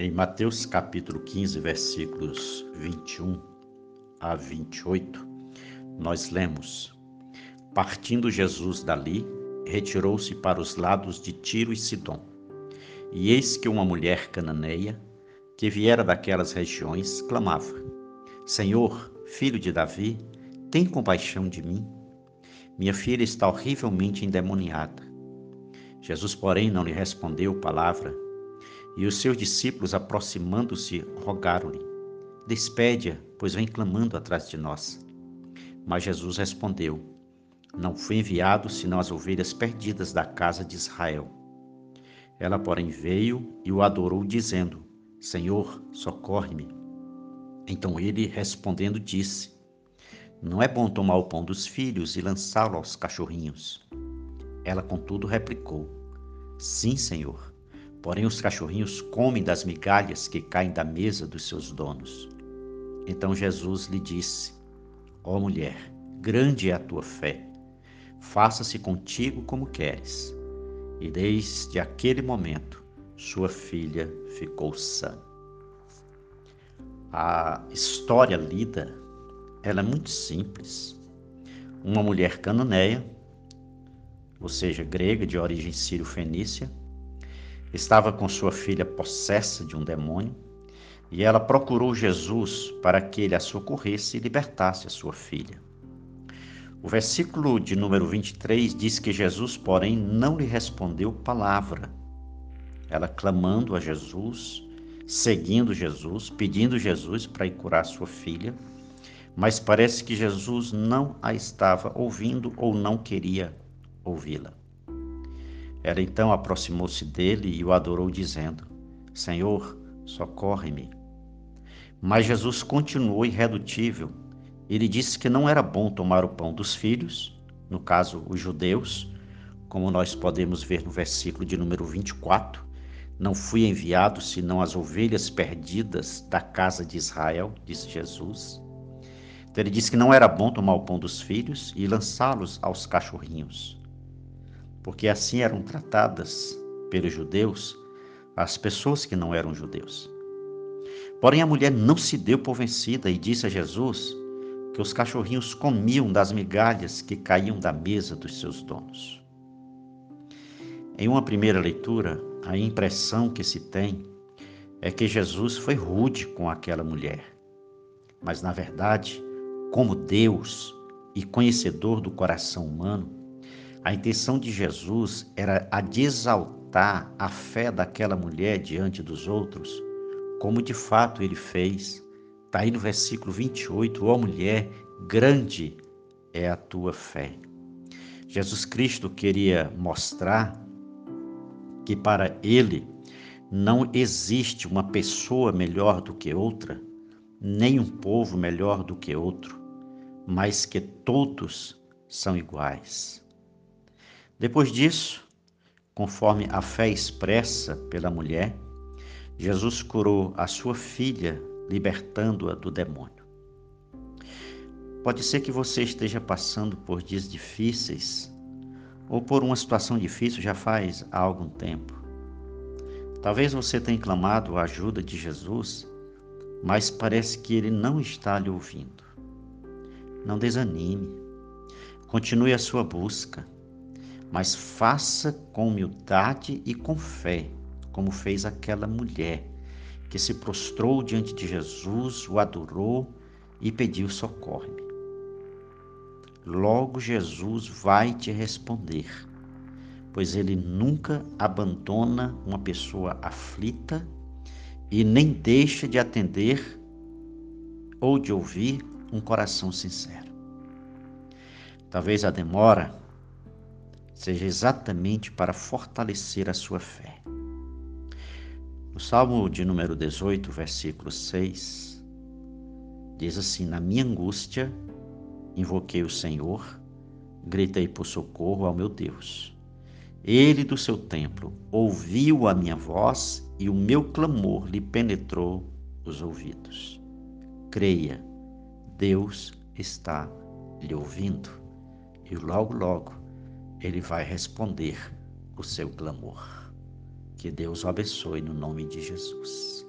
Em Mateus capítulo 15, versículos 21 a 28, nós lemos: Partindo Jesus dali, retirou-se para os lados de Tiro e Sidom. E eis que uma mulher cananeia, que viera daquelas regiões, clamava: Senhor, filho de Davi, tem compaixão de mim. Minha filha está horrivelmente endemoniada. Jesus, porém, não lhe respondeu palavra e os seus discípulos, aproximando-se, rogaram-lhe: Despede-a, pois vem clamando atrás de nós. Mas Jesus respondeu: Não fui enviado senão as ovelhas perdidas da casa de Israel. Ela, porém, veio e o adorou, dizendo: Senhor, socorre-me. Então ele, respondendo, disse: Não é bom tomar o pão dos filhos e lançá-lo aos cachorrinhos. Ela, contudo, replicou: Sim, Senhor Porém, os cachorrinhos comem das migalhas que caem da mesa dos seus donos. Então Jesus lhe disse: Ó oh, mulher, grande é a tua fé. Faça-se contigo como queres. E desde aquele momento, sua filha ficou sã. A história lida, ela é muito simples. Uma mulher cananeia, ou seja, grega de origem sírio-fenícia, estava com sua filha possessa de um demônio e ela procurou Jesus para que ele a socorresse e libertasse a sua filha. O versículo de número 23 diz que Jesus, porém, não lhe respondeu palavra. Ela clamando a Jesus, seguindo Jesus, pedindo Jesus para ir curar sua filha, mas parece que Jesus não a estava ouvindo ou não queria ouvi-la. Ela então aproximou-se dele e o adorou, dizendo: Senhor, socorre-me. Mas Jesus continuou irredutível. Ele disse que não era bom tomar o pão dos filhos, no caso, os judeus, como nós podemos ver no versículo de número 24. Não fui enviado senão as ovelhas perdidas da casa de Israel, disse Jesus. Então ele disse que não era bom tomar o pão dos filhos e lançá-los aos cachorrinhos porque assim eram tratadas pelos judeus as pessoas que não eram judeus. Porém, a mulher não se deu por vencida e disse a Jesus que os cachorrinhos comiam das migalhas que caíam da mesa dos seus donos. Em uma primeira leitura, a impressão que se tem é que Jesus foi rude com aquela mulher. Mas, na verdade, como Deus e conhecedor do coração humano, a intenção de Jesus era a de exaltar a fé daquela mulher diante dos outros, como de fato ele fez. Está aí no versículo 28, ó mulher, grande é a tua fé. Jesus Cristo queria mostrar que para ele não existe uma pessoa melhor do que outra, nem um povo melhor do que outro, mas que todos são iguais. Depois disso, conforme a fé expressa pela mulher, Jesus curou a sua filha, libertando-a do demônio. Pode ser que você esteja passando por dias difíceis ou por uma situação difícil já faz há algum tempo. Talvez você tenha clamado a ajuda de Jesus, mas parece que ele não está lhe ouvindo. Não desanime. Continue a sua busca mas faça com humildade e com fé, como fez aquela mulher que se prostrou diante de Jesus, o adorou e pediu socorro-me. Logo Jesus vai te responder, pois ele nunca abandona uma pessoa aflita e nem deixa de atender ou de ouvir um coração sincero. Talvez a demora seja exatamente para fortalecer a sua fé. No Salmo de número 18, versículo 6, diz assim: Na minha angústia invoquei o Senhor, gritei por socorro ao meu Deus. Ele do seu templo ouviu a minha voz e o meu clamor lhe penetrou os ouvidos. Creia, Deus está lhe ouvindo. E logo, logo, ele vai responder o seu clamor. Que Deus o abençoe no nome de Jesus.